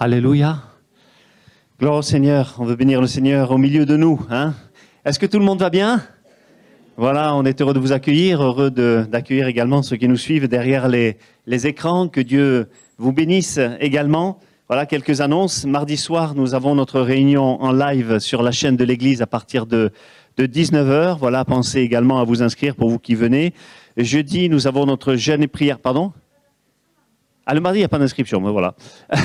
Alléluia. Gloire au Seigneur. On veut bénir le Seigneur au milieu de nous. Hein Est-ce que tout le monde va bien? Voilà, on est heureux de vous accueillir, heureux d'accueillir également ceux qui nous suivent derrière les, les écrans. Que Dieu vous bénisse également. Voilà quelques annonces. Mardi soir, nous avons notre réunion en live sur la chaîne de l'Église à partir de, de 19h. Voilà, pensez également à vous inscrire pour vous qui venez. Jeudi, nous avons notre jeûne et prière. Pardon? Ah, le mardi, il n'y a pas d'inscription, mais voilà.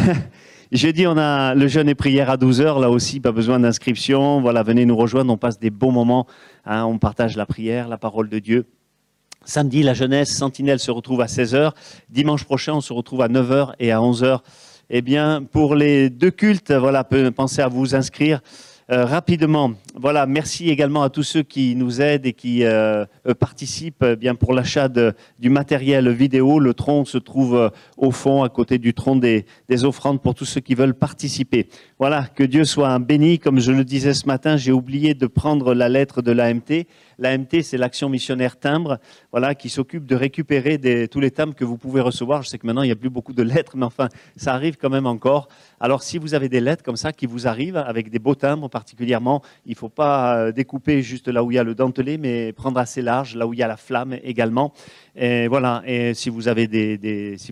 J'ai dit, on a le jeûne et prière à 12h, là aussi, pas besoin d'inscription. Voilà, venez nous rejoindre, on passe des bons moments, hein. on partage la prière, la parole de Dieu. Samedi, la jeunesse sentinelle se retrouve à 16h. Dimanche prochain, on se retrouve à 9h et à 11h. Eh bien, pour les deux cultes, voilà, pensez à vous inscrire. Euh, rapidement, voilà, merci également à tous ceux qui nous aident et qui euh, euh, participent bien pour l'achat du matériel vidéo. Le tronc se trouve au fond, à côté du tronc des, des, offrandes pour tous ceux qui veulent participer. Voilà, que Dieu soit béni. Comme je le disais ce matin, j'ai oublié de prendre la lettre de l'AMT. L'AMT, c'est l'action missionnaire timbre, voilà, qui s'occupe de récupérer tous les timbres que vous pouvez recevoir. Je sais que maintenant, il n'y a plus beaucoup de lettres, mais enfin, ça arrive quand même encore. Alors, si vous avez des lettres comme ça qui vous arrivent, avec des beaux timbres particulièrement, il ne faut pas euh, découper juste là où il y a le dentelé, mais prendre assez large, là où il y a la flamme également. Et voilà. Et si vous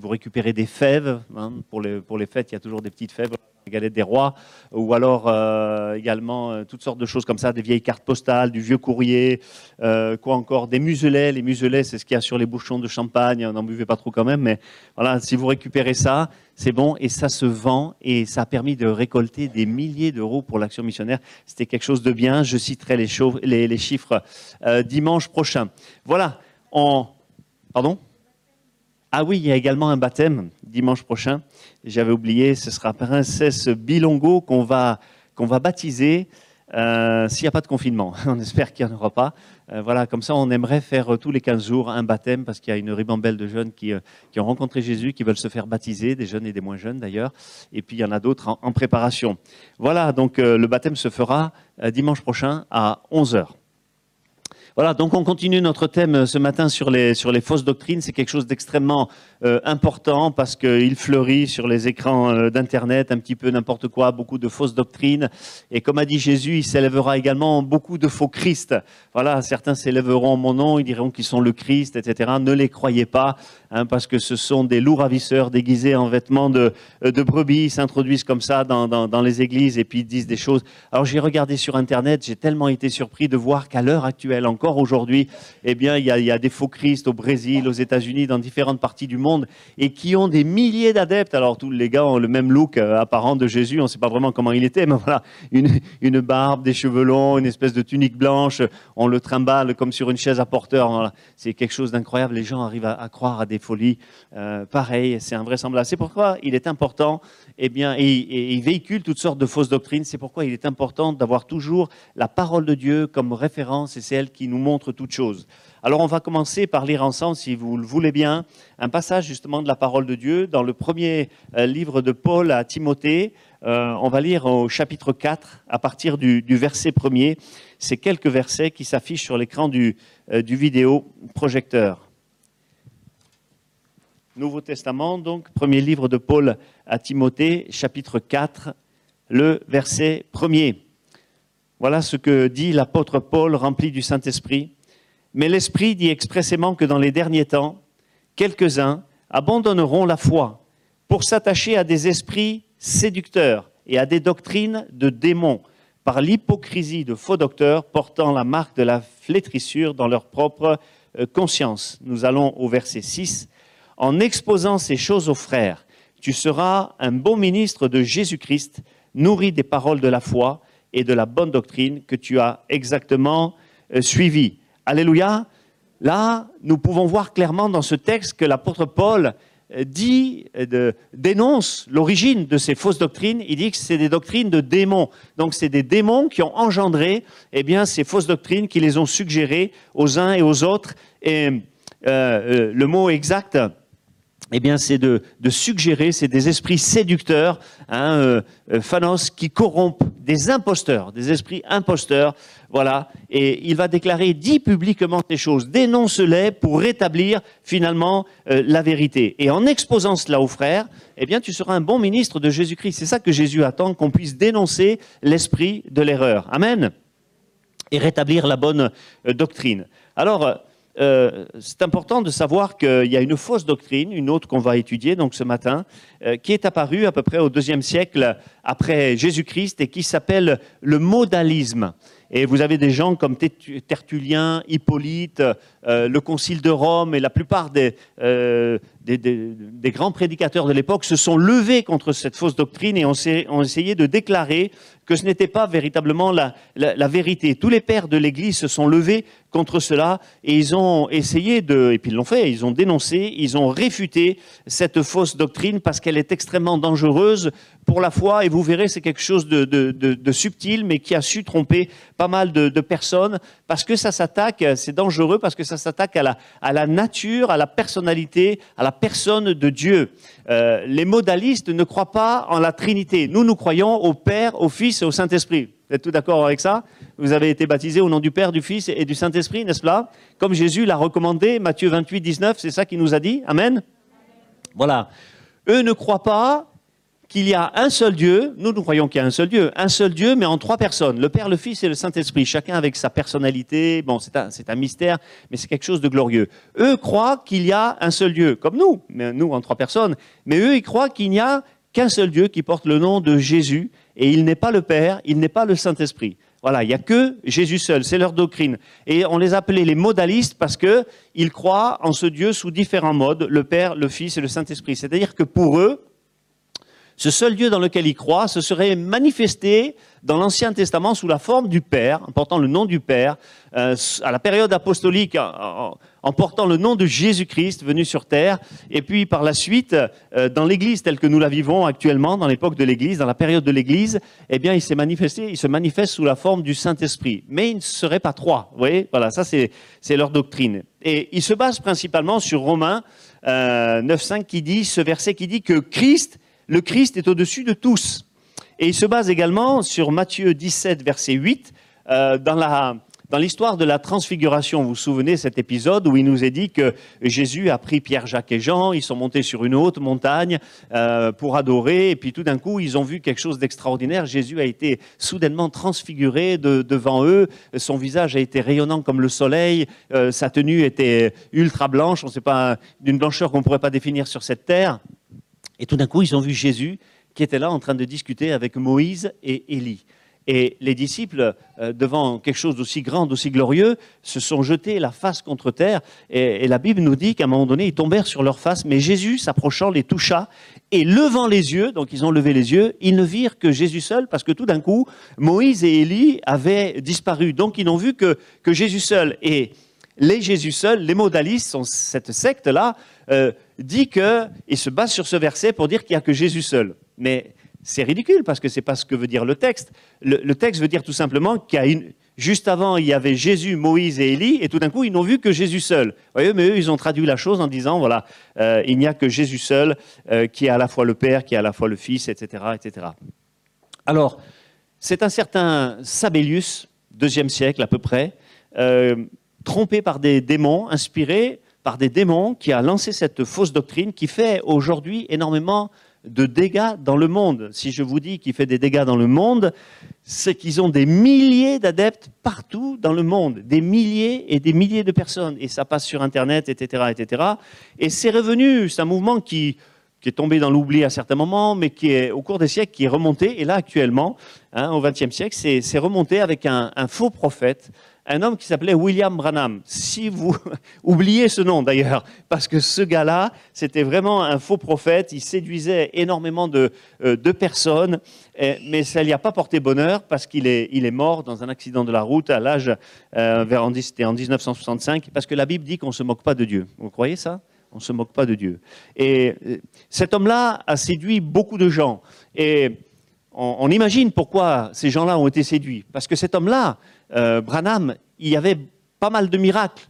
récupérez des fèves, hein, pour, les, fêtes, il y a toujours des petites fèves galette des rois, ou alors euh, également euh, toutes sortes de choses comme ça, des vieilles cartes postales, du vieux courrier, euh, quoi encore, des muselets. Les muselets, c'est ce qu'il y a sur les bouchons de champagne. N'en buvez pas trop quand même, mais voilà, si vous récupérez ça, c'est bon et ça se vend et ça a permis de récolter des milliers d'euros pour l'action missionnaire. C'était quelque chose de bien. Je citerai les, les, les chiffres dimanche prochain. Voilà. On... Pardon? Ah oui, il y a également un baptême dimanche prochain. J'avais oublié, ce sera Princesse Bilongo qu'on va, baptiser euh, s'il n'y a pas de confinement. On espère qu'il n'y en aura pas. Euh, voilà, comme ça, on aimerait faire euh, tous les 15 jours un baptême parce qu'il y a une ribambelle de jeunes qui, qui, ont rencontré Jésus, qui veulent se faire baptiser, des jeunes et des moins jeunes d'ailleurs. Et puis, il y en a d'autres en, en, préparation. Voilà, donc le baptême se fera dimanche prochain à 11 heures. Voilà, donc on continue notre thème euh, ce matin sur les, sur les fausses doctrines. C'est quelque chose d'extrêmement euh, important parce qu'il fleurit sur les écrans euh, d'Internet un petit peu n'importe quoi, beaucoup de fausses doctrines. Et comme a dit Jésus, il s'élèvera également beaucoup de faux Christ. Voilà, certains s'élèveront en mon nom, ils diront qu'ils sont le Christ, etc. Ne les croyez pas, hein, parce que ce sont des loups ravisseurs déguisés en vêtements de, de brebis. Ils s'introduisent comme ça dans, dans, les églises et puis ils disent des choses. Alors j'ai regardé sur Internet, j'ai tellement été surpris de voir qu'à l'heure actuelle, encore aujourd'hui, eh bien, il y, a, des faux Christ au Brésil, aux États-Unis, dans différentes parties du monde, et qui ont des milliers d'adeptes. Alors, tous les gars ont le même look euh, apparent de Jésus. On ne sait pas vraiment comment il était, mais voilà, une, barbe, des cheveux longs, une espèce de tunique blanche. On le trimballe comme sur une chaise à porteur. C'est quelque chose d'incroyable. Les gens arrivent à, croire à des folies. Euh, pareil, c'est invraisemblable. C'est pourquoi il est important, eh bien, il véhicule toutes sortes de fausses doctrines. C'est pourquoi il est important d'avoir toujours la parole de Dieu comme référence, et c'est elle qui nous montre toute chose. Alors on va commencer par lire ensemble, si vous le voulez bien, un passage justement de la parole de Dieu dans le premier euh, livre de Paul à Timothée. Euh, on va lire au chapitre 4 à partir du, verset premier. C'est quelques versets qui s'affichent sur l'écran du, euh, du vidéo projecteur. Nouveau Testament, donc, premier livre de Paul à Timothée, chapitre 4, le verset premier. Voilà ce que dit l'apôtre Paul rempli du Saint-Esprit. Mais l'Esprit dit expressément que dans les derniers temps, quelques-uns abandonneront la foi pour s'attacher à des esprits séducteurs et à des doctrines de démons par l'hypocrisie de faux docteurs portant la marque de la flétrissure dans leur propre euh, conscience. Nous allons au verset 6. En exposant ces choses aux frères, tu seras un bon ministre de Jésus-Christ, nourri des paroles de la foi et de la bonne doctrine que tu as exactement euh, suivi. Alléluia. Là, nous pouvons voir clairement dans ce texte que l'apôtre Paul dit, dénonce l'origine de ces fausses doctrines. Il dit que c'est des doctrines de démons. Donc c'est des démons qui ont engendré eh ces fausses doctrines, qui les ont suggérées aux uns et aux autres. Et le mot exact, eh bien, c'est de, suggérer, c'est des esprits séducteurs, hein, euh, euh, phanos, qui corrompent des imposteurs, des esprits imposteurs, voilà. Et il va déclarer, dit publiquement ces choses, dénonce-les pour rétablir finalement euh, la vérité. Et en exposant cela aux frères, eh bien, tu seras un bon ministre de Jésus-Christ. C'est ça que Jésus attend, qu'on puisse dénoncer l'esprit de l'erreur. Amen. Et rétablir la bonne doctrine. Alors, euh, c'est important de savoir qu'il y a une fausse doctrine, une autre qu'on va étudier donc ce matin, euh, qui est apparue à peu près au deuxième siècle après Jésus-Christ et qui s'appelle le modalisme. Et vous avez des gens comme Tertullien, Hippolyte, euh, le Concile de Rome et la plupart des, des, grands prédicateurs de l'époque se sont levés contre cette fausse doctrine et ont, essayé de déclarer que ce n'était pas véritablement la, vérité. Tous les pères de l'Église se sont levés contre cela et ils ont essayé de, et puis ils l'ont fait, ils ont dénoncé, ils ont réfuté cette fausse doctrine parce qu'elle est extrêmement dangereuse pour la foi et vous verrez c'est quelque chose de, subtil mais qui a su tromper pas mal de, personnes parce que ça s'attaque, c'est dangereux parce que ça s'attaque à la, à la nature, à la personnalité, à la personne de Dieu. Euh, les modalistes ne croient pas en la Trinité. Nous, nous croyons au Père, au Fils et au Saint-Esprit. Vous êtes tous d'accord avec ça? Vous avez été baptisés au nom du Père, du Fils et du Saint-Esprit, n'est-ce pas? Comme Jésus l'a recommandé, Matthieu 28, 19, c'est ça qu'il nous a dit? Amen? Voilà. Eux ne croient pas qu'il y a un seul Dieu, nous nous croyons qu'il y a un seul Dieu, un seul Dieu, mais en trois personnes, le Père, le Fils et le Saint-Esprit, chacun avec sa personnalité, bon, c'est un, mystère, mais c'est quelque chose de glorieux. Eux croient qu'il y a un seul Dieu, comme nous, mais nous en trois personnes, mais eux, ils croient qu'il n'y a qu'un seul Dieu qui porte le nom de Jésus, et il n'est pas le Père, il n'est pas le Saint-Esprit. Voilà, il n'y a que Jésus seul, c'est leur doctrine. Et on les appelait les modalistes parce qu'ils croient en ce Dieu sous différents modes, le Père, le Fils et le Saint-Esprit. C'est-à-dire que pour eux, ce seul Dieu dans lequel il croit se serait manifesté dans l'Ancien Testament sous la forme du Père, en portant le nom du Père, euh, à la période apostolique, en, portant le nom de Jésus-Christ venu sur terre, et puis par la suite, euh, dans l'Église telle que nous la vivons actuellement, dans l'époque de l'Église, dans la période de l'Église, eh bien, il s'est manifesté, il se manifeste sous la forme du Saint-Esprit. Mais il ne serait pas trois. Vous voyez, voilà, ça c'est leur doctrine. Et il se base principalement sur Romains euh, 9.5 qui dit, ce verset qui dit que Christ le Christ est au-dessus de tous. Et il se base également sur Matthieu 17, verset 8, euh, dans l'histoire de la transfiguration, vous vous souvenez cet épisode où il nous est dit que Jésus a pris Pierre, Jacques et Jean, ils sont montés sur une haute montagne euh, pour adorer, et puis tout d'un coup, ils ont vu quelque chose d'extraordinaire. Jésus a été soudainement transfiguré devant eux, son visage a été rayonnant comme le soleil, euh, sa tenue était ultra blanche, on ne sait pas, d'une blancheur qu'on ne pourrait pas définir sur cette terre. Et tout d'un coup, ils ont vu Jésus qui était là en train de discuter avec Moïse et Élie. Et les disciples, euh, devant quelque chose d'aussi grand, d'aussi glorieux, se sont jetés la face contre terre. Et, la Bible nous dit qu'à un moment donné, ils tombèrent sur leur face. Mais Jésus, s'approchant, les toucha. Et levant les yeux, donc ils ont levé les yeux, ils ne virent que Jésus seul, parce que tout d'un coup, Moïse et Élie avaient disparu. Donc ils n'ont vu que, Jésus seul. Et les Jésus seuls, les modalistes, sont cette secte-là, euh, dit qu'il se base sur ce verset pour dire qu'il n'y a que Jésus seul. Mais c'est ridicule parce que ce n'est pas ce que veut dire le texte. Le, texte veut dire tout simplement qu'il y a une, juste avant, il y avait Jésus, Moïse et Élie, et tout d'un coup, ils n'ont vu que Jésus seul. voyez, mais eux, ils ont traduit la chose en disant, voilà, euh, il n'y a que Jésus seul, euh, qui est à la fois le Père, qui est à la fois le Fils, etc. etc. Alors, c'est un certain Sabellius, deuxième siècle à peu près, trompé par des démons, inspiré par des démons, qui a lancé cette fausse doctrine qui fait aujourd'hui énormément de dégâts dans le monde. Si je vous dis qu'il fait des dégâts dans le monde, c'est qu'ils ont des milliers d'adeptes partout dans le monde, des milliers et des milliers de personnes, et ça passe sur Internet, etc., etc. Et c'est revenu, c'est un mouvement qui, est tombé dans l'oubli à certains moments, mais qui est au cours des siècles qui est remonté. Et là, actuellement, hein, au XXe siècle, c'est remonté avec un faux prophète, un homme qui s'appelait William Branham. Si vous oubliez ce nom d'ailleurs, parce que ce gars-là, c'était vraiment un faux prophète, il séduisait énormément de, euh, personnes, mais ça lui a pas porté bonheur parce qu'il est, il est mort dans un accident de la route à l'âge, euh, vers en, en 1965, parce que la Bible dit qu'on ne se moque pas de Dieu. Vous croyez ça? On ne se moque pas de Dieu. Et euh, cet homme-là a séduit beaucoup de gens. Et on, imagine pourquoi ces gens-là ont été séduits. Parce que cet homme-là, euh, Branham, il y avait pas mal de miracles.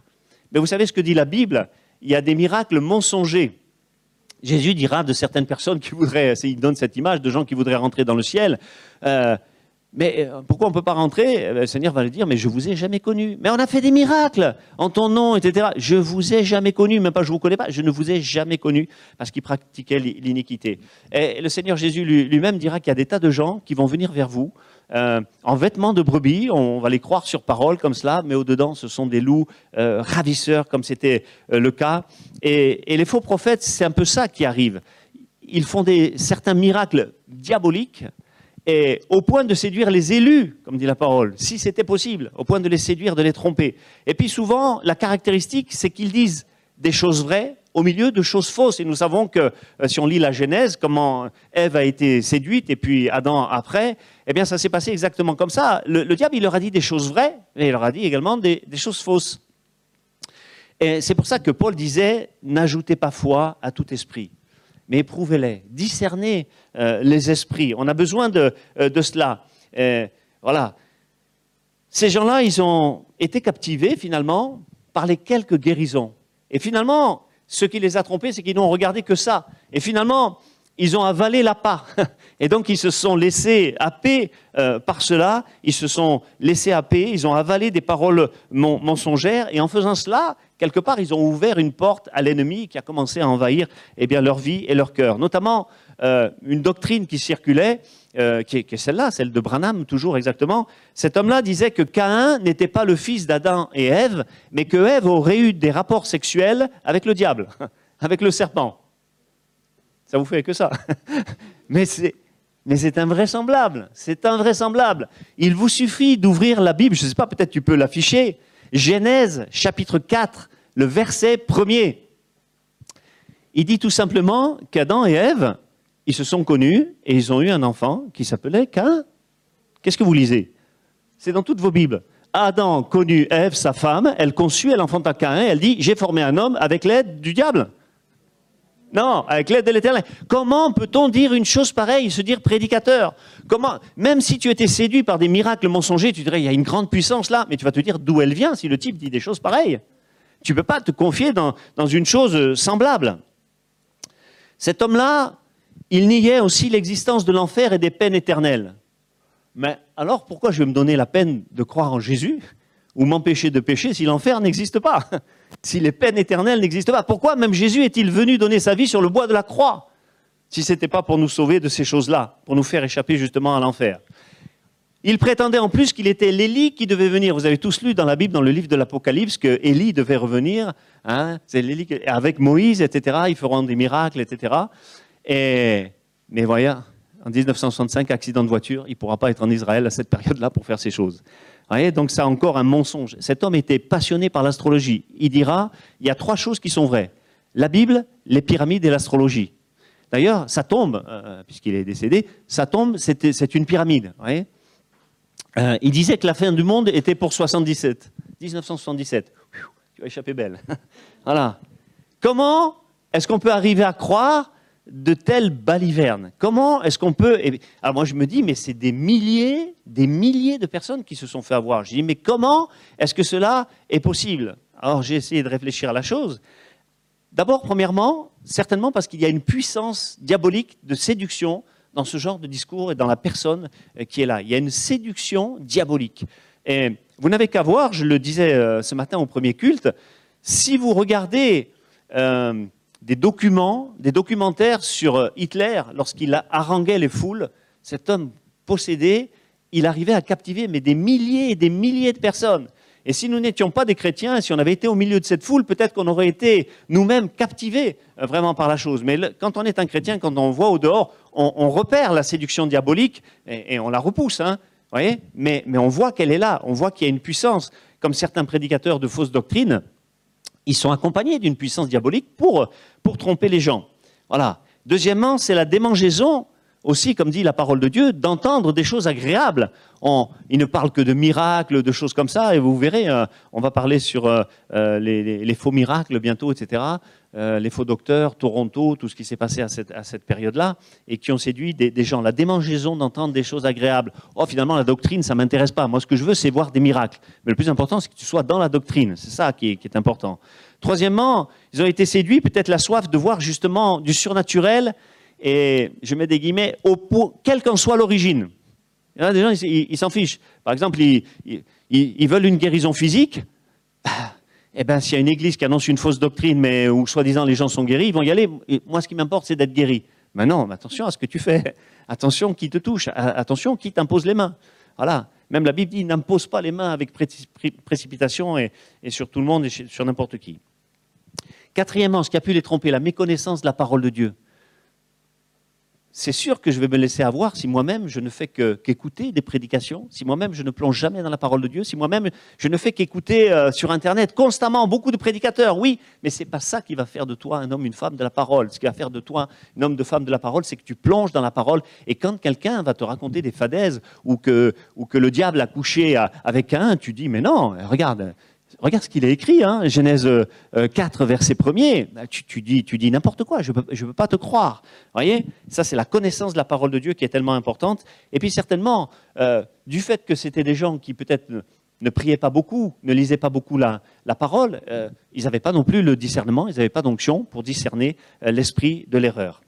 Mais vous savez ce que dit la Bible? Il y a des miracles mensongers. Jésus dira de certaines personnes qui voudraient, il donne cette image de gens qui voudraient rentrer dans le ciel, euh, mais euh, pourquoi on ne peut pas rentrer? Eh ben, Le Seigneur va lui dire, mais je vous ai jamais connu. Mais on a fait des miracles en ton nom, etc. Je vous ai jamais connu, même pas je vous connais pas, je ne vous ai jamais connu, parce qu'il pratiquait l'iniquité. Et le Seigneur Jésus lui-même dira qu'il y a des tas de gens qui vont venir vers vous euh, en vêtements de brebis, on va les croire sur parole comme cela, mais au-dedans, ce sont des loups euh, ravisseurs, comme c'était le cas. Et, les faux prophètes, c'est un peu ça qui arrive. Ils font certains miracles diaboliques, et au point de séduire les élus, comme dit la parole, si c'était possible, au point de les séduire, de les tromper. Et puis souvent, la caractéristique, c'est qu'ils disent des choses vraies au milieu de choses fausses. Et nous savons que euh, si on lit la Genèse, comment Ève a été séduite et puis Adam après, eh bien ça s'est passé exactement comme ça. Le, diable, il leur a dit des choses vraies, mais il leur a dit également des, des choses fausses. Et c'est pour ça que Paul disait, n'ajoutez pas foi à tout esprit mais éprouvez-les, discernez euh, les esprits. On a besoin de, euh, de cela. voilà. Ces gens-là, ils ont été captivés finalement par les quelques guérisons. Et finalement, ce qui les a trompés, c'est qu'ils n'ont regardé que ça. Et finalement, ils ont avalé l'appât. Et donc, ils se sont laissés happer euh, par cela. Ils se sont laissés happer. Ils ont avalé des paroles mensongères. Et en faisant cela, quelque part, ils ont ouvert une porte à l'ennemi qui a commencé à envahir eh leur vie et leur cœur. Notamment, euh, une doctrine qui circulait, euh, qui est, celle-là, celle de Branham, toujours exactement. Cet homme-là disait que Caïn n'était pas le fils d'Adam et Ève, mais que Ève aurait eu des rapports sexuels avec le diable, avec le serpent. Ça vous fait que ça. mais c'est. Mais c'est invraisemblable, c'est invraisemblable. Il vous suffit d'ouvrir la Bible, je ne sais pas, peut-être tu peux l'afficher, Genèse chapitre 4, le verset premier. Il dit tout simplement qu'Adam et Ève, ils se sont connus et ils ont eu un enfant qui s'appelait Cain. Qu'est-ce que vous lisez? C'est dans toutes vos Bibles. Adam connut Ève, sa femme, elle conçut, elle enfanta Cain, elle dit J'ai formé un homme avec l'aide du diable. Non, avec l'aide de l'Éternel. Comment peut-on dire une chose pareille, se dire prédicateur? Comment, même si tu étais séduit par des miracles mensongers, tu dirais il y a une grande puissance là, mais tu vas te dire d'où elle vient si le type dit des choses pareilles. Tu ne peux pas te confier dans, dans une chose euh, semblable. Cet homme-là, il niait aussi l'existence de l'enfer et des peines éternelles. Mais alors pourquoi je vais me donner la peine de croire en Jésus? Ou m'empêcher de pécher si l'enfer n'existe pas si les peines éternelles n'existent pas Pourquoi même Jésus est-il venu donner sa vie sur le bois de la croix si ce n'était pas pour nous sauver de ces choses-là, pour nous faire échapper justement à l'enfer? Il prétendait en plus qu'il était l'Élie qui devait venir. Vous avez tous lu dans la Bible, dans le livre de l'Apocalypse, que Élie devait revenir. Hein, avec Moïse, etc. Ils feront des miracles, etc. Et, mais voyez, en 1965, accident de voiture, il ne pourra pas être en Israël à cette période-là pour faire ces choses donc c'est encore un mensonge. Cet homme était passionné par l'astrologie. Il dira, il y a trois choses qui sont vraies. La Bible, les pyramides et l'astrologie. D'ailleurs, sa tombe, euh, puisqu'il est décédé, sa tombe, c'est une pyramide. Euh, il disait que la fin du monde était pour 77, 1977. tu vas échapper belle. voilà. Comment est-ce qu'on peut arriver à croire de telles balivernes Comment est-ce qu'on peut... Alors moi je me dis, mais c'est des milliers, des milliers de personnes qui se sont fait avoir. Je dis, mais comment est-ce que cela est possible? Alors j'ai essayé de réfléchir à la chose. D'abord, premièrement, certainement parce qu'il y a une puissance diabolique de séduction dans ce genre de discours et dans la personne euh, qui est là. Il y a une séduction diabolique. Et vous n'avez qu'à voir, je le disais euh, ce matin au premier culte, si vous regardez... Euh, des documents, des documentaires sur euh, Hitler lorsqu'il haranguait les foules. Cet homme possédé, il arrivait à captiver mais des milliers et des milliers de personnes. Et si nous n'étions pas des chrétiens, si on avait été au milieu de cette foule, peut-être qu'on aurait été nous-mêmes captivés euh, vraiment par la chose. Mais quand on est un chrétien, quand on voit au dehors, on, repère la séduction diabolique et, on la repousse. Hein, mais, mais on voit qu'elle est là, on voit qu'il y a une puissance. Comme certains prédicateurs de fausses doctrines, ils sont accompagnés d'une puissance diabolique pour, pour tromper les gens. Voilà. Deuxièmement, c'est la démangeaison aussi, comme dit la parole de Dieu, d'entendre des choses agréables. On, il ne parle que de miracles, de choses comme ça, et vous verrez, euh, on va parler sur euh, euh, les, faux miracles bientôt, etc. euh, les faux docteurs, Toronto, tout ce qui s'est passé à cette, période-là, et qui ont séduit des, gens. La démangeaison d'entendre des choses agréables. Oh, finalement, la doctrine, ça m'intéresse pas. Moi, ce que je veux, c'est voir des miracles. Mais le plus important, c'est que tu sois dans la doctrine. C'est ça qui est, important. Troisièmement, ils ont été séduits, peut-être la soif de voir justement du surnaturel, et je mets des guillemets, au, quelle qu'en soit l'origine. Il y a des gens, ils s'en fichent. Par exemple, ils, veulent une guérison physique. Eh ben, s'il y a une église qui annonce une fausse doctrine, mais où soi-disant les gens sont guéris, ils vont y aller. moi, ce qui m'importe, c'est d'être guéri. Mais non, attention à ce que tu fais. Attention qui te touche. Attention qui t'impose les mains. Voilà. Même la Bible dit n'impose pas les mains avec précipitation et, sur tout le monde et sur n'importe qui. Quatrièmement, ce qui a pu les tromper, la méconnaissance de la parole de Dieu c'est sûr que je vais me laisser avoir si moi-même je ne fais qu'écouter des prédications, si moi-même je ne plonge jamais dans la parole de Dieu, si moi-même je ne fais qu'écouter euh, sur Internet constamment beaucoup de prédicateurs, oui, mais ce n'est pas ça qui va faire de toi un homme, une femme de la parole. Ce qui va faire de toi un homme, de femme de la parole, c'est que tu plonges dans la parole. Et quand quelqu'un va te raconter des fadaises ou que, ou que le diable a couché avec un, tu dis, mais non, regarde, Regarde ce qu'il a écrit, hein, Genèse 4, euh, verset 1er. Bah, tu, dis, n'importe quoi, je ne peux, pas te croire. voyez? Ça, c'est la connaissance de la parole de Dieu qui est tellement importante. Et puis, certainement, euh, du fait que c'était des gens qui peut-être ne, priaient pas beaucoup, ne lisaient pas beaucoup la, parole, euh, ils n'avaient pas non plus le discernement, ils n'avaient pas d'onction pour discerner l'esprit de l'erreur.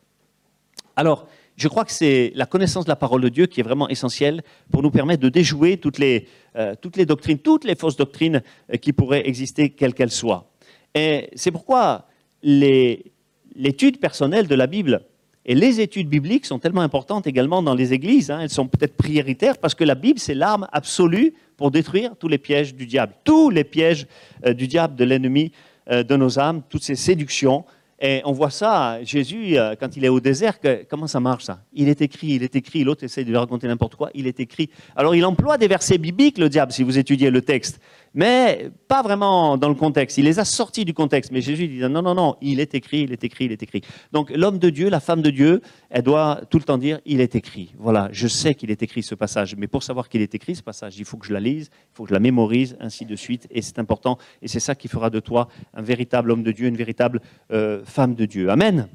Alors, je crois que c'est la connaissance de la parole de Dieu qui est vraiment essentielle pour nous permettre de déjouer toutes les, euh, toutes les doctrines, toutes les fausses doctrines euh, qui pourraient exister, quelles qu'elles soient. Et c'est pourquoi l'étude personnelle de la Bible et les études bibliques sont tellement importantes également dans les églises. Hein. elles sont peut-être prioritaires parce que la Bible, c'est l'arme absolue pour détruire tous les pièges du diable, tous les pièges euh, du diable, de l'ennemi de nos âmes, toutes ces séductions et on voit ça, Jésus, euh, quand il est au désert, comment ça marche ça? Il est écrit, il est écrit, l'autre essaie de lui raconter n'importe quoi, il est écrit. Alors il emploie des versets bibliques, le diable, si vous étudiez le texte mais pas vraiment dans le contexte. Il les a sortis du contexte. Mais Jésus dit non, non, non, il est écrit, il est écrit, il est écrit. Donc l'homme de Dieu, la femme de Dieu, elle doit tout le temps dire il est écrit. Voilà, je sais qu'il est écrit ce passage. Mais pour savoir qu'il est écrit ce passage, il faut que je la lise, il faut que je la mémorise, ainsi de suite. Et c'est important. Et c'est ça qui fera de toi un véritable homme de Dieu, une véritable euh, femme de Dieu. Amen.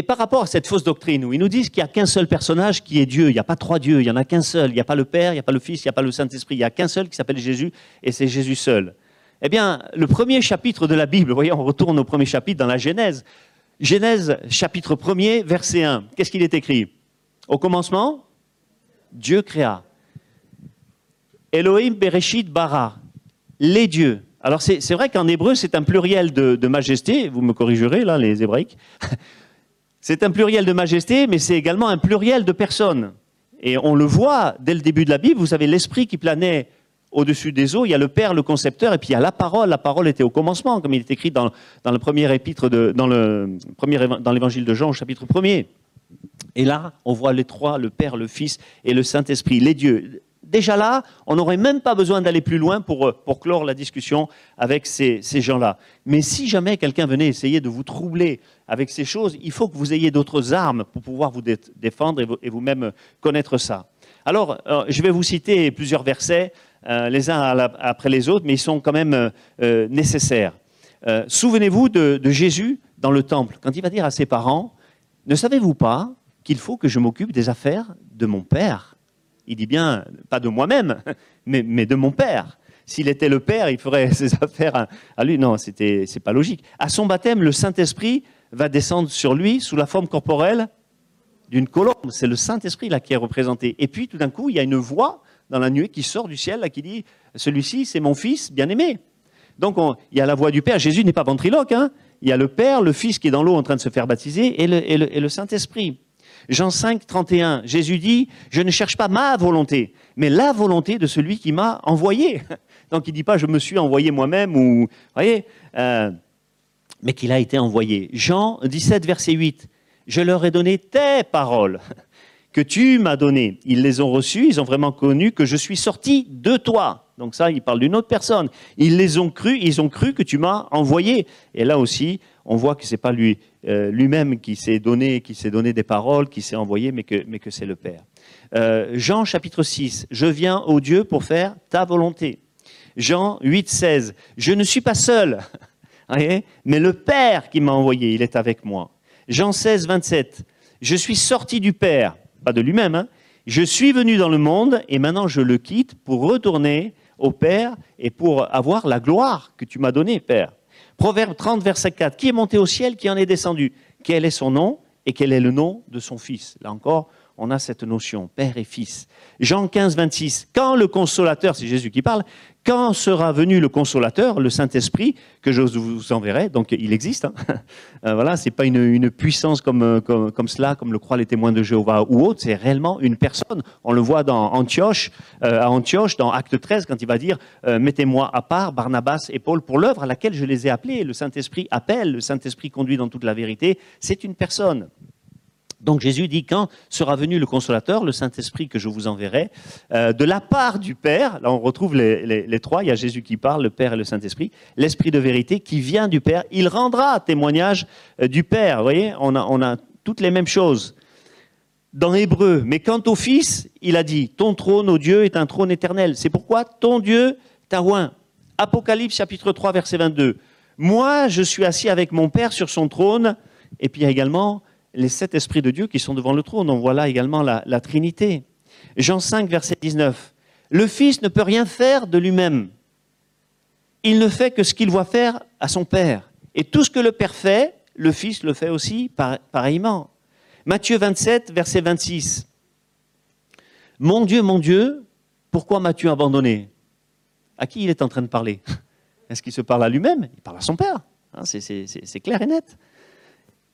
Et par rapport à cette fausse doctrine, où ils nous disent qu'il n'y a qu'un seul personnage qui est Dieu, il n'y a pas trois dieux, il n'y en a qu'un seul, il n'y a pas le Père, il n'y a pas le Fils, il n'y a pas le Saint-Esprit, il n'y a qu'un seul qui s'appelle Jésus, et c'est Jésus seul. Eh bien, le premier chapitre de la Bible, voyez, on retourne au premier chapitre dans la Genèse. Genèse, chapitre 1er, verset 1. Qu'est-ce qu'il est écrit? Au commencement, Dieu créa. Elohim Bereshit bara. Les dieux. Alors c'est vrai qu'en hébreu, c'est un pluriel de, de, majesté, vous me corrigerez là, les hébraïques. C'est un pluriel de majesté, mais c'est également un pluriel de personnes. Et on le voit dès le début de la Bible, vous avez l'esprit qui planait au-dessus des eaux, il y a le Père, le concepteur, et puis il y a la parole. La parole était au commencement, comme il est écrit dans, le premier épître, dans, dans l'évangile de Jean, au chapitre 1er. Et là, on voit les trois, le Père, le Fils et le Saint-Esprit, les dieux déjà là, on n'aurait même pas besoin d'aller plus loin pour, euh, clore la discussion avec ces, gens-là. Mais si jamais quelqu'un venait essayer de vous troubler avec ces choses, il faut que vous ayez d'autres armes pour pouvoir vous défendre et vous-même connaître ça. Alors, euh, je vais vous citer plusieurs versets, euh, les uns après les autres, mais ils sont quand même nécessaires. Souvenez-vous de Jésus dans le temple, quand il va dire à ses parents, ne savez-vous pas qu'il faut que je m'occupe des affaires de mon Père? Il dit bien, pas de moi-même, mais, de mon père. S'il était le père, il ferait ses affaires à, lui. Non, c'était, c'est pas logique. À son baptême, le Saint-Esprit va descendre sur lui sous la forme corporelle d'une colombe. C'est le Saint-Esprit là qui est représenté. Et puis, tout d'un coup, il y a une voix dans la nuée qui sort du ciel là, qui dit Celui-ci, c'est mon fils bien-aimé. Donc, il y a la voix du Père. Jésus n'est pas ventriloque. Hein. il y a le Père, le Fils qui est dans l'eau en train de se faire baptiser et le Saint-Esprit. Jean 5, 31, Jésus dit, je ne cherche pas ma volonté, mais la volonté de celui qui m'a envoyé. Donc il ne dit pas, je me suis envoyé moi-même, ou, voyez, euh, mais qu'il a été envoyé. Jean 17, verset 8, je leur ai donné tes paroles que tu m'as données. Ils les ont reçues, ils ont vraiment connu que je suis sorti de toi. Donc ça, il parle d'une autre personne. Ils les ont cru, ils ont cru que tu m'as envoyé. Et là aussi, on voit que ce n'est pas lui, euh, lui-même qui s'est donné, donné des paroles, qui s'est envoyé, mais que, mais que c'est le Père. Euh, Jean chapitre 6, je viens au Dieu pour faire ta volonté. Jean 8, 16, je ne suis pas seul. Mais le Père qui m'a envoyé, il est avec moi. Jean 16, 27. Je suis sorti du Père, pas de lui-même, hein. je suis venu dans le monde et maintenant je le quitte pour retourner au Père et pour avoir la gloire que tu m'as donnée, Père. Proverbe 30, verset 4. Qui est monté au ciel, qui en est descendu? Quel est son nom et quel est le nom de son Fils? Là encore, on a cette notion, Père et Fils. Jean 15, 26. Quand le consolateur, c'est Jésus qui parle, quand sera venu le consolateur, le Saint-Esprit, que je vous enverrai, donc il existe, hein. euh, voilà, c'est pas une, puissance euh, comme, cela, comme le croient les témoins de Jéhovah ou autres, c'est réellement une personne. On le voit dans Antioche, euh, à Antioche, dans Acte 13, quand il va dire Mettez-moi à part Barnabas et Paul pour l'œuvre à laquelle je les ai appelés. Le Saint-Esprit appelle, le Saint-Esprit conduit dans toute la vérité. C'est une personne. Donc Jésus dit, quand sera venu le consolateur, le Saint-Esprit que je vous enverrai, euh, de la part du Père, là on retrouve les, trois, il y a Jésus qui parle, le Père et le Saint-Esprit, l'Esprit de vérité qui vient du Père, il rendra témoignage euh, du Père. Vous voyez, on a, toutes les mêmes choses dans Hébreu. Mais quant au Fils, il a dit, ton trône, ô Dieu, est un trône éternel. C'est pourquoi ton Dieu t'a. Apocalypse chapitre 3, verset 22. Moi, je suis assis avec mon Père sur son trône. Et puis également les sept esprits de Dieu qui sont devant le trône. On voit là également la, Trinité. Jean 5, verset 19. Le Fils ne peut rien faire de lui-même. Il ne fait que ce qu'il voit faire à son Père. Et tout ce que le Père fait, le Fils le fait aussi pareillement. Matthieu 27, verset 26. Mon Dieu, mon Dieu, pourquoi m'as-tu abandonné? À qui il est en train de parler? Est-ce qu'il se parle à lui-même? Il parle à son Père. Hein, c'est clair et net.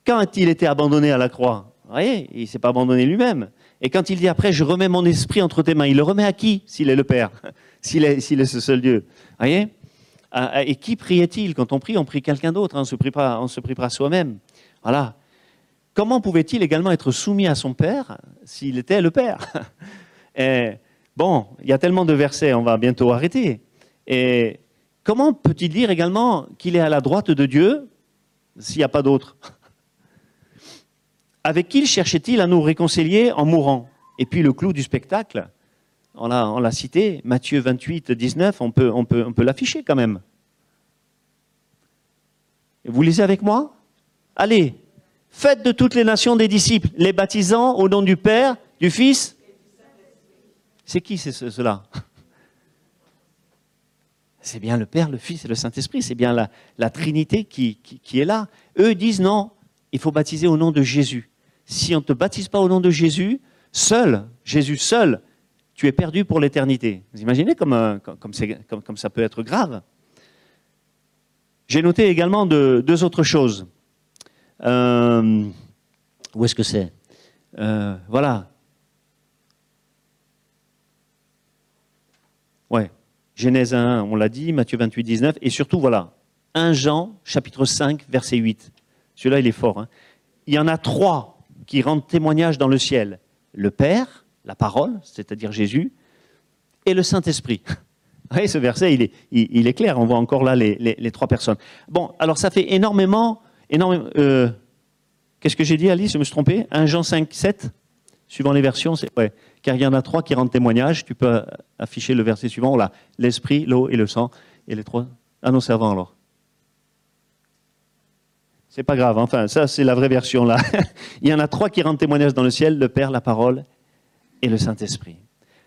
Quand il était abandonné à la croix, vous voyez, il ne s'est pas abandonné lui-même. Et quand il dit après, je remets mon esprit entre tes mains, il le remet à qui s'il est le Père S'il est, est, ce seul Dieu vous voyez? Et qui priait-il? Quand on prie, on prie quelqu'un d'autre, hein, on se prie pas, pas soi-même. Voilà. Comment pouvait-il également être soumis à son Père s'il était le Père Bon, il y a tellement de versets, on va bientôt arrêter. Et comment peut-il dire également qu'il est à la droite de Dieu s'il n'y a pas d'autre? Avec qui cherchait-il à nous réconcilier en mourant? Et puis le clou du spectacle, on l'a cité, Matthieu 28, 19, on peut, l'afficher quand même. Vous lisez avec moi? Allez, faites de toutes les nations des disciples, les baptisant au nom du Père, du Fils. C'est qui c'est cela? C'est bien le Père, le Fils et le Saint-Esprit, c'est bien la, Trinité qui est là. Eux disent non, il faut baptiser au nom de Jésus si on ne te baptise pas au nom de Jésus, seul, Jésus seul, tu es perdu pour l'éternité. Vous imaginez comme, euh, ça peut être grave J'ai noté également deux autres choses. Euh, où est-ce que c'est? Euh, Voilà. Ouais. Genèse 1, on l'a dit, Matthieu 28, 19, et surtout, voilà, 1 Jean, chapitre 5, verset 8. Celui-là, il est fort. Hein. Il y en a trois qui rendent témoignage dans le ciel. Le Père, la parole, c'est-à-dire Jésus, et le Saint-Esprit. Oui, ce verset, il est, clair. On voit encore là les, trois personnes. Bon, alors ça fait énormément, énormément. Euh, qu'est-ce que j'ai dit, Alice? Je me suis trompé? 1 Jean 5, 7 Suivant les versions, c'est. Car il y en a trois qui rendent témoignage. Tu peux afficher le verset suivant. L'esprit, l'eau et le sang. Et les trois. Ah non, servants alors. C'est pas grave, enfin, ça c'est la vraie version là. Il y en a trois qui rendent témoignage dans le ciel, le Père, la parole et le Saint-Esprit.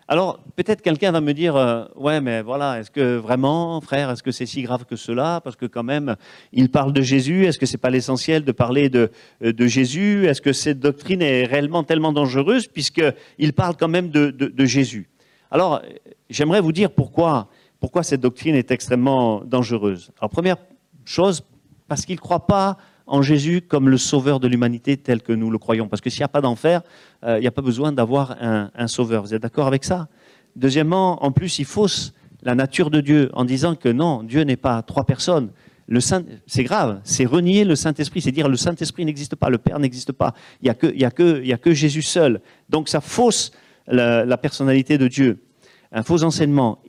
Alors, peut-être quelqu'un va me dire, euh, ouais, mais voilà, est-ce que vraiment, frère, est-ce que c'est si grave que cela? Parce que quand même, il parle de Jésus, est-ce que c'est pas l'essentiel de parler de, euh, de Jésus? Est-ce que cette doctrine est réellement tellement dangereuse puisqu'il parle quand même de, de Jésus? Alors, j'aimerais vous dire pourquoi, pourquoi cette doctrine est extrêmement dangereuse. Alors, première chose, parce qu'il ne croit pas en Jésus comme le sauveur de l'humanité tel que nous le croyons. Parce que s'il n'y a pas d'enfer, euh, il n'y a pas besoin d'avoir un, sauveur. Vous êtes d'accord avec ça? Deuxièmement, en plus, il fausse la nature de Dieu en disant que non, Dieu n'est pas trois personnes. Le Saint, c'est grave, c'est renier le Saint-Esprit, c'est dire le Saint-Esprit n'existe pas, le Père n'existe pas, il n'y a, que, a, a que Jésus seul. Donc ça fausse la personnalité de Dieu, un faux enseignement.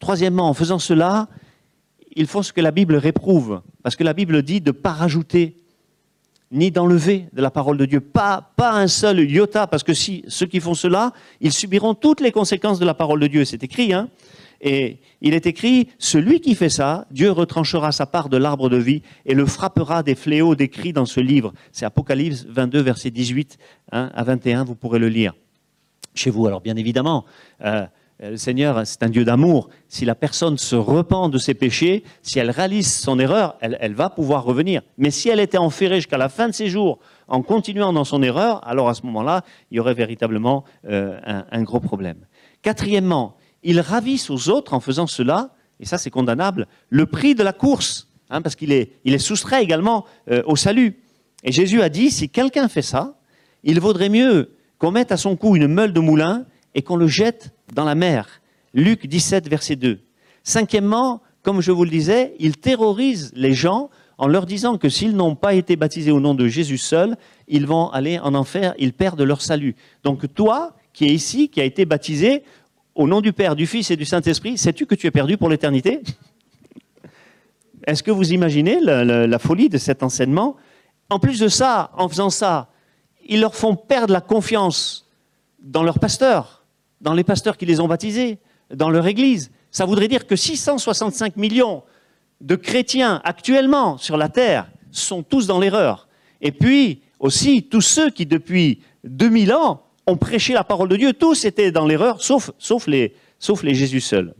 Troisièmement, en faisant cela, il faut ce que la Bible réprouve, parce que la Bible dit de ne pas rajouter ni d'enlever de la parole de Dieu, pas, pas un seul iota, parce que si ceux qui font cela, ils subiront toutes les conséquences de la parole de Dieu, c'est écrit, hein Et il est écrit, celui qui fait ça, Dieu retranchera sa part de l'arbre de vie et le frappera des fléaux décrits dans ce livre. C'est Apocalypse 22, verset 18 hein, à 21, vous pourrez le lire chez vous. Alors bien évidemment, euh, le Seigneur, c'est un Dieu d'amour. Si la personne se repent de ses péchés, si elle réalise son erreur, elle, va pouvoir revenir. Mais si elle était enferrée jusqu'à la fin de ses jours en continuant dans son erreur, alors à ce moment-là, il y aurait véritablement euh, un, gros problème. Quatrièmement, ils ravissent aux autres en faisant cela, et ça c'est condamnable, le prix de la course, hein, parce qu'il est, il est soustrait également euh, au salut. Et Jésus a dit, si quelqu'un fait ça, il vaudrait mieux qu'on mette à son cou une meule de moulin et qu'on le jette dans la mer. Luc 17, verset 2. Cinquièmement, comme je vous le disais, il terrorise les gens en leur disant que s'ils n'ont pas été baptisés au nom de Jésus seul, ils vont aller en enfer, ils perdent leur salut. Donc toi, qui es ici, qui a été baptisé au nom du Père, du Fils et du Saint-Esprit, sais-tu que tu es perdu pour l'éternité? Est-ce que vous imaginez la, la, folie de cet enseignement? En plus de ça, en faisant ça, ils leur font perdre la confiance dans leur pasteur dans les pasteurs qui les ont baptisés, dans leur Église. Ça voudrait dire que 665 millions de chrétiens actuellement sur la terre sont tous dans l'erreur. Et puis aussi, tous ceux qui depuis 2000 ans ont prêché la parole de Dieu, tous étaient dans l'erreur, sauf, sauf, les, sauf les Jésus seuls.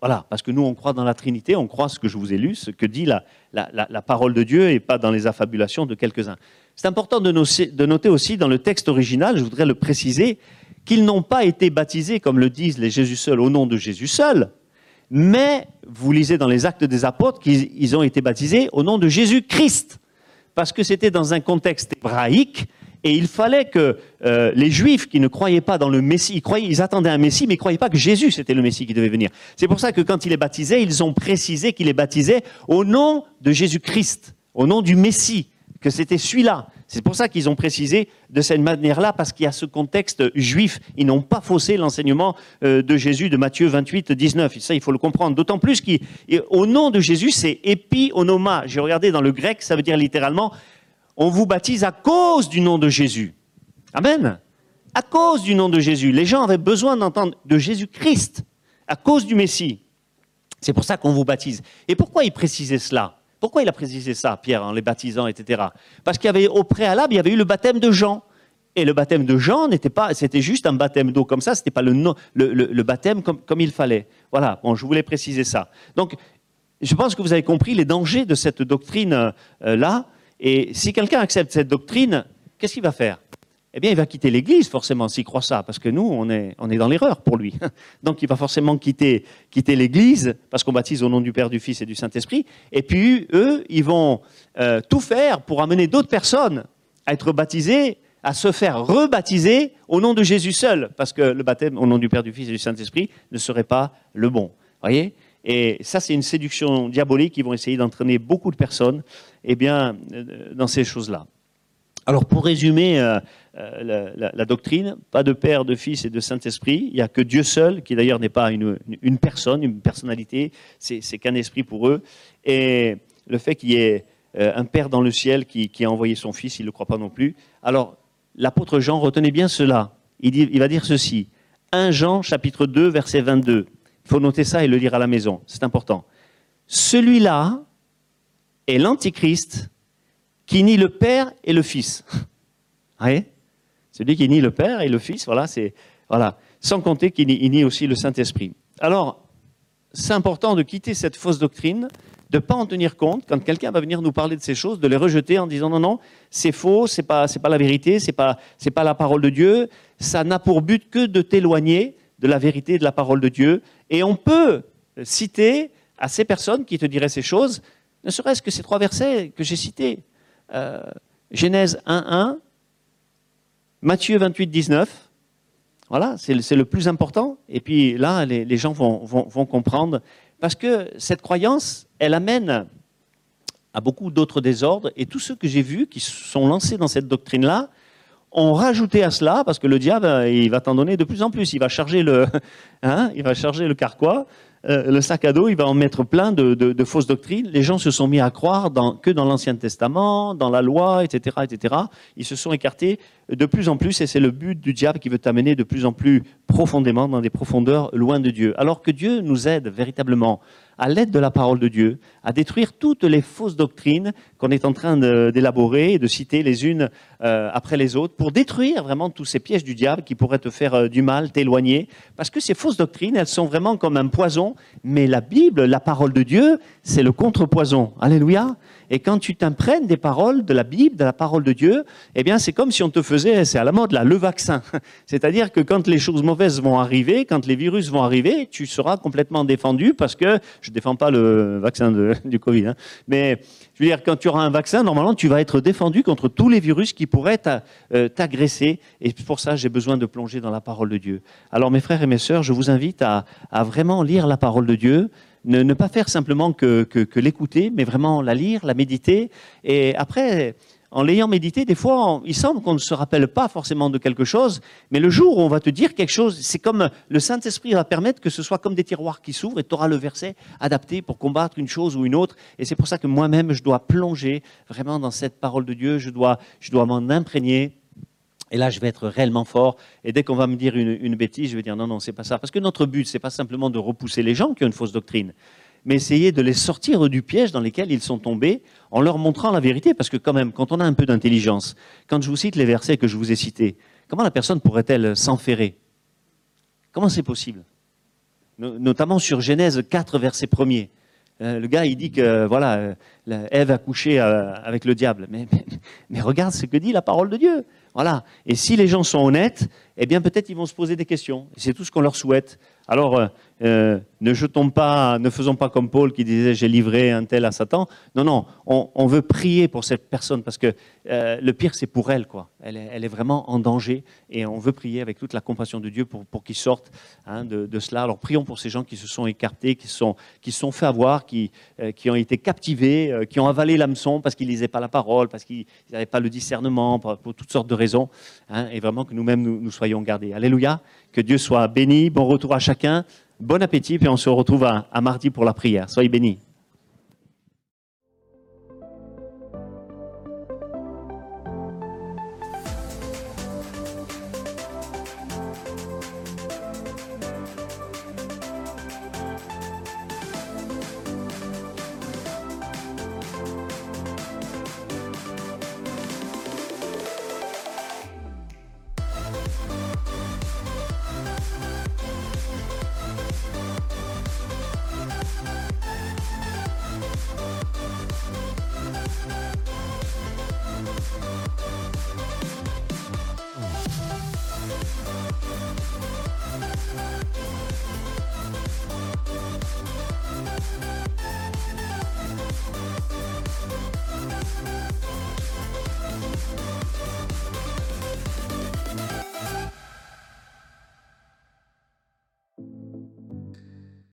Voilà, parce que nous, on croit dans la Trinité, on croit ce que je vous ai lu, ce que dit la, la, parole de Dieu et pas dans les affabulations de quelques-uns. C'est important de noter aussi dans le texte original, je voudrais le préciser, qu'ils n'ont pas été baptisés, comme le disent les Jésus seuls, au nom de Jésus seul, mais vous lisez dans les actes des apôtres qu'ils ont été baptisés au nom de Jésus-Christ, parce que c'était dans un contexte hébraïque, et il fallait que euh, les Juifs qui ne croyaient pas dans le Messie, ils, croyaient, ils attendaient un Messie, mais ils ne croyaient pas que Jésus c'était le Messie qui devait venir. C'est pour ça que quand il est baptisé, ils ont précisé qu'il est baptisé au nom de Jésus-Christ, au nom du Messie, c'était celui-là. C'est pour ça qu'ils ont précisé de cette manière-là, parce qu'il y a ce contexte juif. Ils n'ont pas faussé l'enseignement euh, de Jésus de Matthieu 28, 19. Et ça, il faut le comprendre. D'autant plus qu'au nom de Jésus, c'est épi onoma. J'ai regardé dans le grec, ça veut dire littéralement, on vous baptise à cause du nom de Jésus. Amen. À cause du nom de Jésus. Les gens avaient besoin d'entendre de Jésus-Christ, à cause du Messie. C'est pour ça qu'on vous baptise. Et pourquoi il précisait cela? Pourquoi il a précisé ça, Pierre, en les baptisant, etc. Parce qu'il y avait au préalable, il y avait eu le baptême de Jean. Et le baptême de Jean n'était pas, c'était juste un baptême d'eau comme ça, c'était pas le, baptême comme, comme, il fallait. Voilà, bon, je voulais préciser ça. Donc, je pense que vous avez compris les dangers de cette doctrine-là. Euh, et si quelqu'un accepte cette doctrine, qu'est-ce qu'il va faire? Eh bien, il va quitter l'Église, forcément, s'il croit ça, parce que nous, on est, dans l'erreur pour lui. Donc, il va forcément quitter, quitter l'Église, parce qu'on baptise au nom du Père, du Fils et du Saint-Esprit. Et puis, eux, ils vont euh, tout faire pour amener d'autres personnes à être baptisées, à se faire rebaptiser au nom de Jésus seul, parce que le baptême au nom du Père, du Fils et du Saint-Esprit ne serait pas le bon. voyez? Et ça, c'est une séduction diabolique qui vont essayer d'entraîner beaucoup de personnes eh bien, euh, dans ces choses-là. Alors, pour résumer euh, euh, la, doctrine, pas de Père, de Fils et de Saint-Esprit. Il n'y a que Dieu seul, qui d'ailleurs n'est pas une, personne, une personnalité, c'est qu'un esprit pour eux. Et le fait qu'il y ait euh, un Père dans le ciel qui, a envoyé son Fils, il ne le croit pas non plus. Alors, l'apôtre Jean, retenez bien cela. Il, il va dire ceci. 1 Jean, chapitre 2, verset 22. Il faut noter ça et le lire à la maison. C'est important. Celui-là est l'Antichrist qui nie le Père et le Fils. Vous celui qui nie le Père et le Fils, voilà, c'est voilà, sans compter qu'il nie, aussi le Saint-Esprit. Alors, c'est important de quitter cette fausse doctrine, de ne pas en tenir compte quand quelqu'un va venir nous parler de ces choses, de les rejeter en disant non, non, c'est faux, c'est pas, pas la vérité, c'est pas, pas la parole de Dieu. Ça n'a pour but que de t'éloigner de la vérité de la parole de Dieu. Et on peut citer à ces personnes qui te diraient ces choses, ne serait-ce que ces trois versets que j'ai cités. Euh, Genèse 1.1, Matthieu 28, 19. Voilà, c'est le plus important. Et puis là, les, gens vont, comprendre. Parce que cette croyance, elle amène à beaucoup d'autres désordres. Et tous ceux que j'ai vus qui sont lancés dans cette doctrine-là ont rajouté à cela, parce que le diable, il va t'en donner de plus en plus. Il va charger le, hein, il va charger le carquois euh, le sac à dos, il va en mettre plein de, fausses doctrines. Les gens se sont mis à croire que dans l'Ancien Testament, dans la loi, etc., etc. Ils se sont écartés de plus en plus, et c'est le but du diable qui veut t'amener de plus en plus profondément dans des profondeurs loin de Dieu. Alors que Dieu nous aide véritablement à l'aide de la parole de Dieu, à détruire toutes les fausses doctrines qu'on est en train d'élaborer et de citer les unes euh, après les autres, pour détruire vraiment tous ces pièges du diable qui pourraient te faire euh, du mal, t'éloigner. Parce que ces fausses doctrines, elles sont vraiment comme un poison, mais la Bible, la parole de Dieu, c'est le contrepoison. Alléluia. Et quand tu t'imprègnes des paroles de la Bible, de la parole de Dieu, eh bien, c'est comme si on te faisait, c'est à la mode là, le vaccin. C'est-à-dire que quand les choses mauvaises vont arriver, quand les virus vont arriver, tu seras complètement défendu parce que, je défends pas le vaccin du Covid, hein, mais je veux dire, quand tu auras un vaccin, normalement, tu vas être défendu contre tous les virus qui pourraient euh, t'agresser. Et pour ça, j'ai besoin de plonger dans la parole de Dieu. Alors, mes frères et mes sœurs, je vous invite à vraiment lire la parole de Dieu, ne, pas faire simplement que, l'écouter, mais vraiment la lire, la méditer. Et après, en l'ayant médité, des fois, il semble qu'on ne se rappelle pas forcément de quelque chose, mais le jour où on va te dire quelque chose, c'est comme le Saint-Esprit va permettre que ce soit comme des tiroirs qui s'ouvrent et tu auras le verset adapté pour combattre une chose ou une autre. Et c'est pour ça que moi-même, je dois plonger vraiment dans cette parole de Dieu, je dois, je dois m'en imprégner. Et là, je vais être réellement fort. Et dès qu'on va me dire une, bêtise, je vais dire non, non, c'est pas ça. Parce que notre but, c'est pas simplement de repousser les gens qui ont une fausse doctrine, mais essayer de les sortir du piège dans lequel ils sont tombés en leur montrant la vérité. Parce que quand même, quand on a un peu d'intelligence, quand je vous cite les versets que je vous ai cités, comment la personne pourrait-elle s'enferrer? Comment c'est possible? Notamment sur Genèse 4, verset 1er. Euh, le gars, il dit que voilà, euh, Ève a couché euh, avec le diable. mais, mais regarde ce que dit la parole de Dieu. Voilà. Et si les gens sont honnêtes, eh bien peut-être ils vont se poser des questions. C'est tout ce qu'on leur souhaite. Alors, euh, euh, ne pas, faisons pas comme Paul qui disait j'ai livré un tel à Satan. Non, non, on, veut prier pour cette personne parce que euh, le pire c'est pour elle, quoi. Elle est, vraiment en danger et on veut prier avec toute la compassion de Dieu pour, pour qu'ils sortent hein, de, cela. Alors prions pour ces gens qui se sont écartés, qui sont, qui sont fait avoir, qui, qui ont été captivés, qui ont avalé l'hameçon parce qu'ils lisaient pas la parole, parce qu'ils n'avaient pas le discernement, pour, toutes sortes de raisons. Hein, et vraiment que nous-mêmes nous, nous soyons gardés. Alléluia. Que Dieu soit béni. Bon retour à chacun. Bon appétit, puis on se retrouve à, mardi pour la prière. Soyez bénis.